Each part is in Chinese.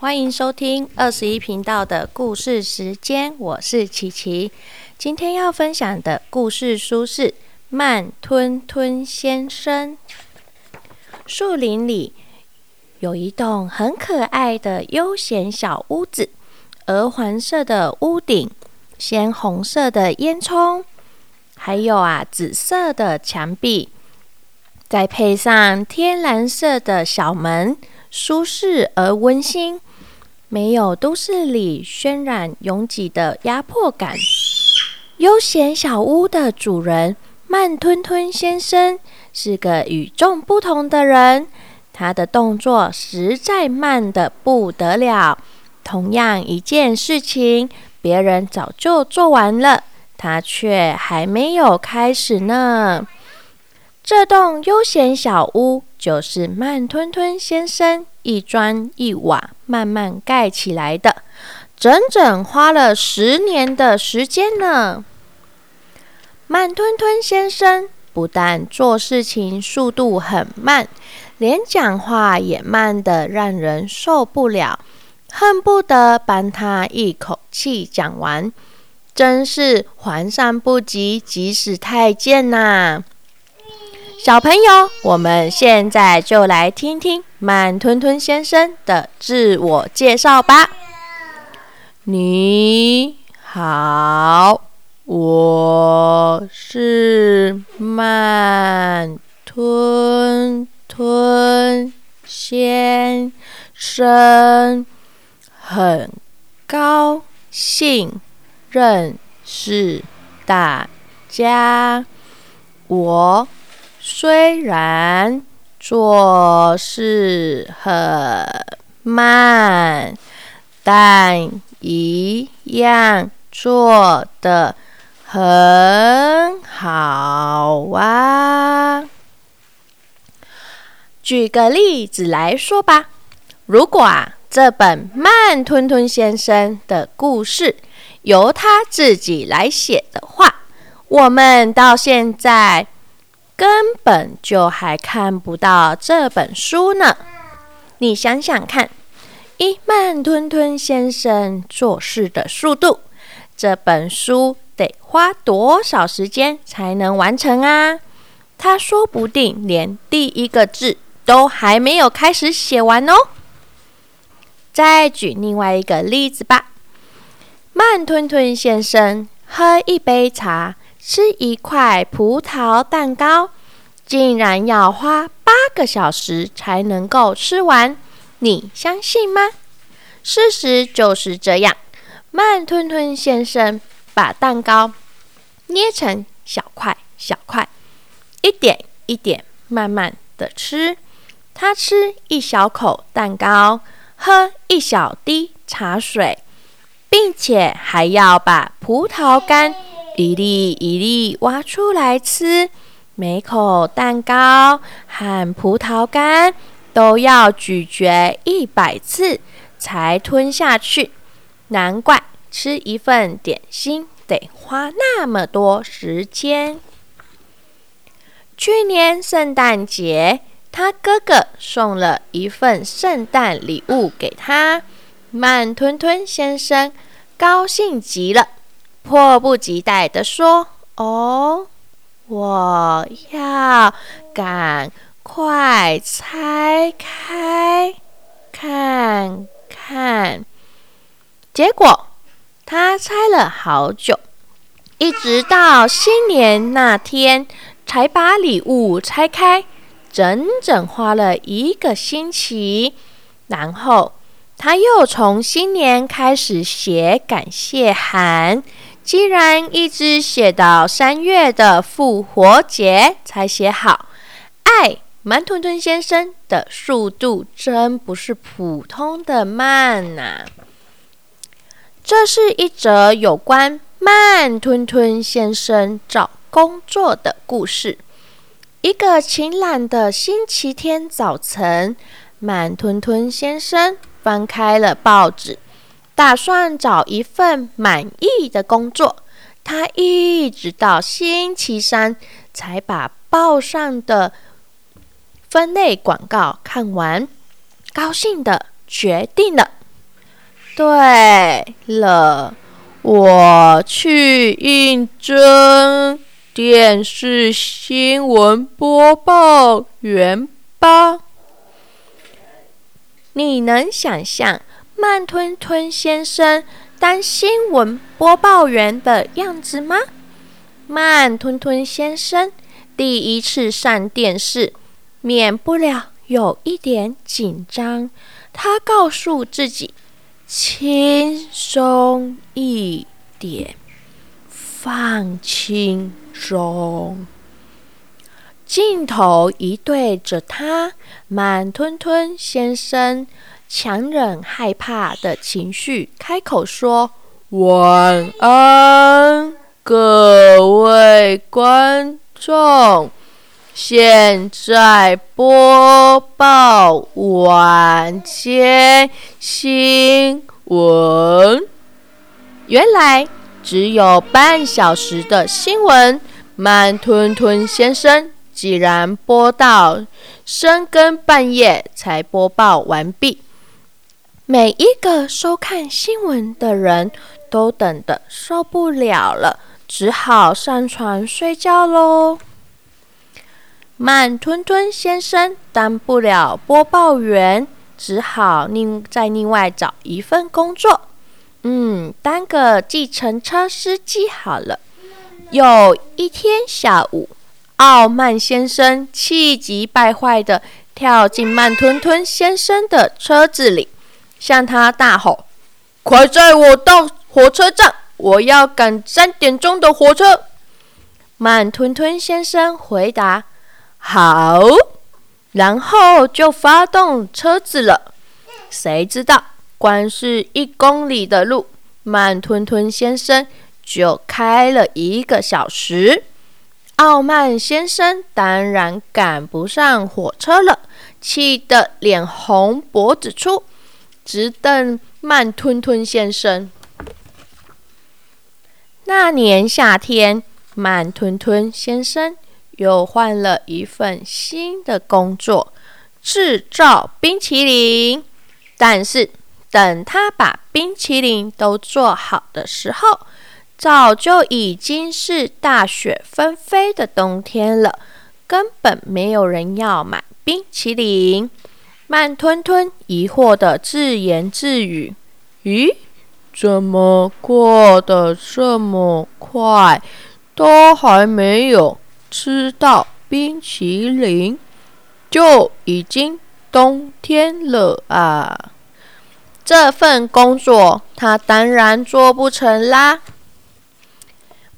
欢迎收听二十一频道的故事时间，我是琪琪。今天要分享的故事书是《慢吞吞先生》。树林里有一栋很可爱的悠闲小屋子，鹅黄色的屋顶，鲜红色的烟囱，还有啊紫色的墙壁。再配上天蓝色的小门，舒适而温馨，没有都市里渲染拥挤的压迫感。悠闲小屋的主人慢吞吞先生是个与众不同的人，他的动作实在慢得不得了。同样一件事情，别人早就做完了，他却还没有开始呢。这栋悠闲小屋就是慢吞吞先生一砖一瓦慢慢盖起来的，整整花了十年的时间呢。慢吞吞先生不但做事情速度很慢，连讲话也慢得让人受不了，恨不得帮他一口气讲完，真是皇上不急急死太监呐！小朋友，我们现在就来听听慢吞吞先生的自我介绍吧。你好，我是慢吞吞先生，很高兴认识大家。我。虽然做事很慢，但一样做得很好啊！举个例子来说吧，如果啊这本慢吞吞先生的故事由他自己来写的话，我们到现在。根本就还看不到这本书呢！你想想看，一慢吞吞先生做事的速度，这本书得花多少时间才能完成啊？他说不定连第一个字都还没有开始写完哦。再举另外一个例子吧，慢吞吞先生喝一杯茶。吃一块葡萄蛋糕，竟然要花八个小时才能够吃完，你相信吗？事实就是这样。慢吞吞先生把蛋糕捏成小块小块，一点一点慢慢的吃。他吃一小口蛋糕，喝一小滴茶水，并且还要把葡萄干。一粒一粒挖出来吃，每口蛋糕和葡萄干都要咀嚼一百次才吞下去。难怪吃一份点心得花那么多时间。去年圣诞节，他哥哥送了一份圣诞礼物给他，慢吞吞先生高兴极了。迫不及待地说：“哦，我要赶快拆开看看。”结果他拆了好久，一直到新年那天才把礼物拆开，整整花了一个星期。然后他又从新年开始写感谢函。既然一直写到三月的复活节才写好，爱慢吞吞先生的速度真不是普通的慢呐！这是一则有关慢吞吞先生找工作的故事。一个晴朗的星期天早晨，慢吞吞先生翻开了报纸。打算找一份满意的工作，他一直到星期三才把报上的分类广告看完，高兴的决定了对了，我去应征电视新闻播报员吧。你能想象慢吞吞先生当新闻播报员的样子吗？慢吞吞先生第一次上电视，免不了有一点紧张。他告诉自己。轻松一点，放轻松。镜头一对着他，慢吞吞先生强忍害怕的情绪，开口说：“晚安，各位观众。现在播报晚间新闻。原来只有半小时的新闻，慢吞吞先生竟然播到深更半夜才播报完毕。每一个收看新闻的人都等得受不了了，只好上床睡觉喽。慢吞吞先生当不了播报员，只好另再另外找一份工作。嗯，当个计程车司机好了。有一天下午，傲慢先生气急败坏的跳进慢吞吞先生的车子里，向他大吼：“快载我到火车站！我要赶三点钟的火车！”慢吞吞先生回答。好，然后就发动车子了。谁知道，光是一公里的路，慢吞吞先生就开了一个小时。傲慢先生当然赶不上火车了，气得脸红脖子粗，直瞪慢吞吞先生。那年夏天，慢吞吞先生。又换了一份新的工作，制造冰淇淋。但是等他把冰淇淋都做好的时候，早就已经是大雪纷飞的冬天了，根本没有人要买冰淇淋。慢吞吞疑惑的自言自语：“咦，怎么过得这么快？都还没有。”吃到冰淇淋，就已经冬天了啊！这份工作他当然做不成啦。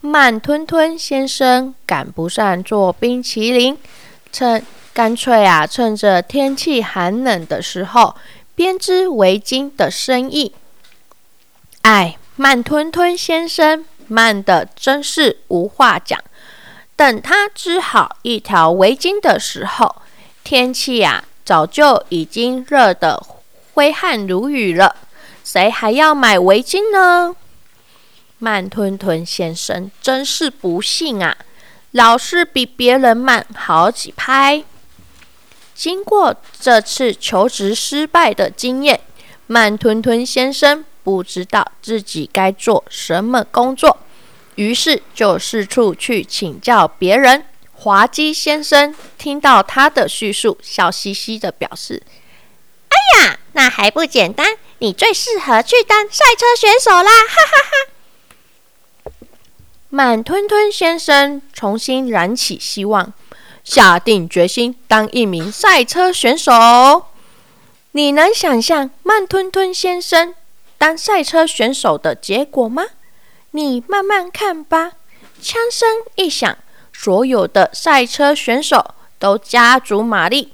慢吞吞先生赶不上做冰淇淋，趁干脆啊，趁着天气寒冷的时候编织围巾的生意。哎，慢吞吞先生慢的真是无话讲。等他织好一条围巾的时候，天气呀早就已经热得挥汗如雨了。谁还要买围巾呢？慢吞吞先生真是不幸啊，老是比别人慢好几拍。经过这次求职失败的经验，慢吞吞先生不知道自己该做什么工作。于是就四处去请教别人。滑稽先生听到他的叙述，笑嘻嘻的表示：“哎呀，那还不简单？你最适合去当赛车选手啦！”哈哈哈。慢吞吞先生重新燃起希望，下定决心当一名赛车选手。你能想象慢吞吞先生当赛车选手的结果吗？你慢慢看吧。枪声一响，所有的赛车选手都加足马力，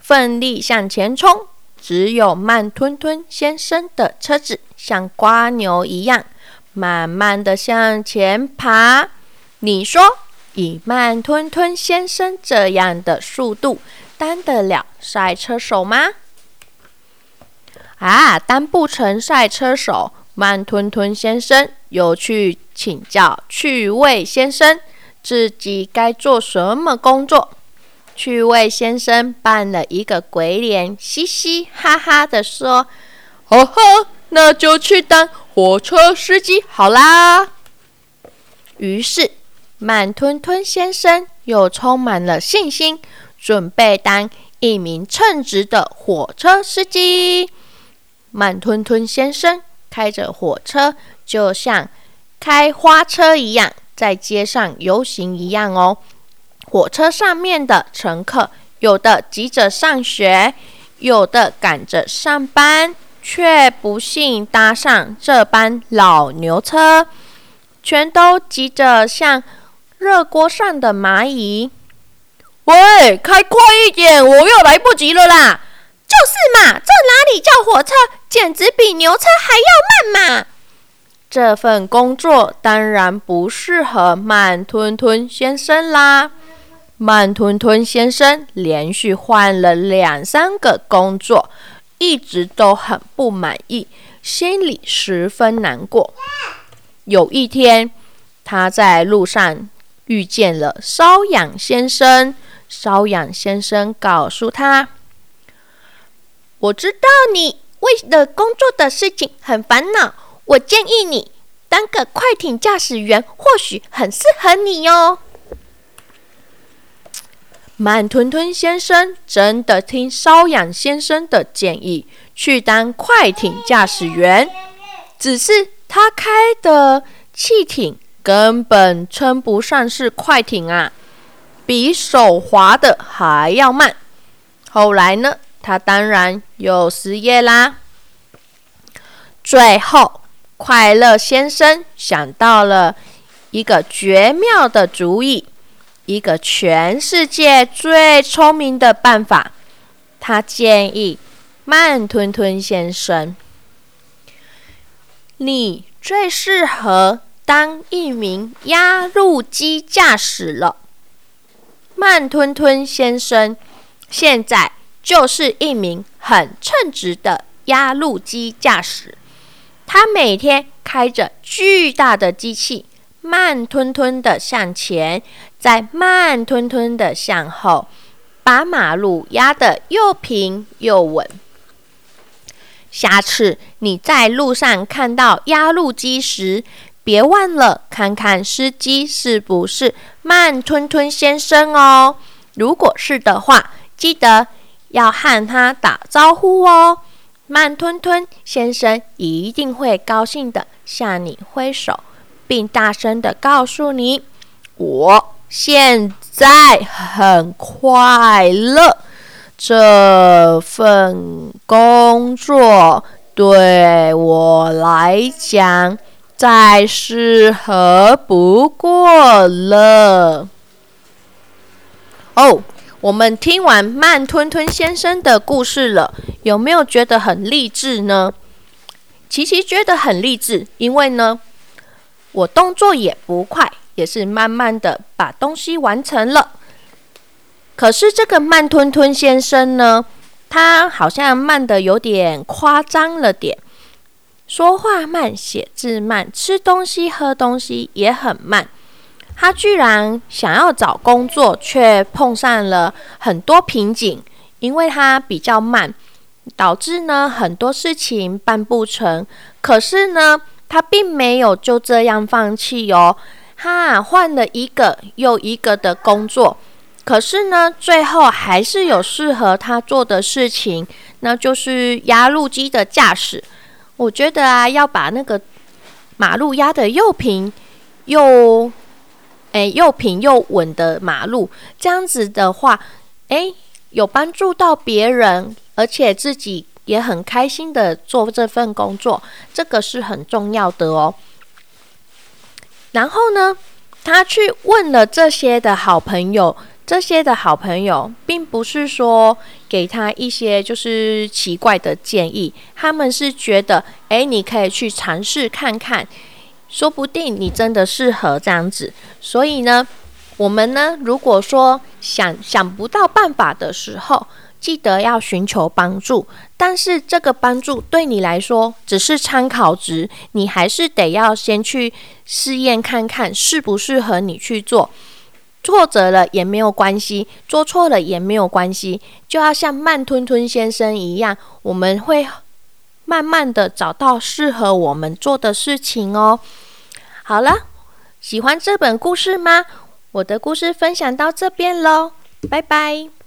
奋力向前冲。只有慢吞吞先生的车子像瓜牛一样，慢慢的向前爬。你说，以慢吞吞先生这样的速度，当得了赛车手吗？啊，当不成赛车手。慢吞吞先生又去请教趣味先生，自己该做什么工作。趣味先生扮了一个鬼脸，嘻嘻哈哈的说：“哦呵，那就去当火车司机好啦。于是，慢吞吞先生又充满了信心，准备当一名称职的火车司机。慢吞吞先生开着火车，就像开花车一样，在街上游行一样哦。火车上面的乘客，有的急着上学，有的赶着上班，却不幸搭上这班老牛车。全都急着向热锅上的蚂蚁。喂，开快一点，我又来不及了啦！就是嘛，这哪里叫火车，简直比牛车还要慢嘛！这份工作当然不适合慢吞吞先生啦。慢吞吞先生连续换了两三个工作，一直都很不满意，心里十分难过。有一天，他在路上遇见了瘙痒先生。瘙痒先生告诉他：“我知道你为了工作的事情很烦恼，我建议你当个快艇驾驶员，或许很适合你哟。”慢吞吞先生真的听瘙痒先生的建议，去当快艇驾驶员，只是。他开的汽艇根本称不上是快艇啊，比手划的还要慢。后来呢，他当然又失业啦。最后，快乐先生想到了一个绝妙的主意，一个全世界最聪明的办法。他建议慢吞吞先生。你最适合当一名压路机驾驶了，慢吞吞先生现在就是一名很称职的压路机驾驶。他每天开着巨大的机器，慢吞吞的向前，再慢吞吞的向后，把马路压得又平又稳。下次你在路上看到压路机时，别忘了看看司机是不是慢吞吞先生哦。如果是的话，记得要和他打招呼哦。慢吞吞先生一定会高兴的向你挥手，并大声的告诉你：“我现在很快乐。”这份工作对我来讲再适合不过了。哦，我们听完慢吞吞先生的故事了，有没有觉得很励志呢？琪琪觉得很励志，因为呢，我动作也不快，也是慢慢的把东西完成了。可是这个慢吞吞先生呢，他好像慢的有点夸张了点，说话慢，写字慢，吃东西喝东西也很慢。他居然想要找工作，却碰上了很多瓶颈，因为他比较慢，导致呢很多事情办不成。可是呢，他并没有就这样放弃哦，他换了一个又一个的工作。可是呢，最后还是有适合他做的事情，那就是压路机的驾驶。我觉得啊，要把那个马路压得又平又诶又平又稳的马路，这样子的话，诶，有帮助到别人，而且自己也很开心的做这份工作，这个是很重要的哦。然后呢，他去问了这些的好朋友。这些的好朋友，并不是说给他一些就是奇怪的建议，他们是觉得，哎，你可以去尝试看看，说不定你真的适合这样子。所以呢，我们呢，如果说想想不到办法的时候，记得要寻求帮助。但是这个帮助对你来说只是参考值，你还是得要先去试验看看适不适合你去做。挫折了也没有关系，做错了也没有关系，就要像慢吞吞先生一样，我们会慢慢的找到适合我们做的事情哦。好了，喜欢这本故事吗？我的故事分享到这边喽，拜拜。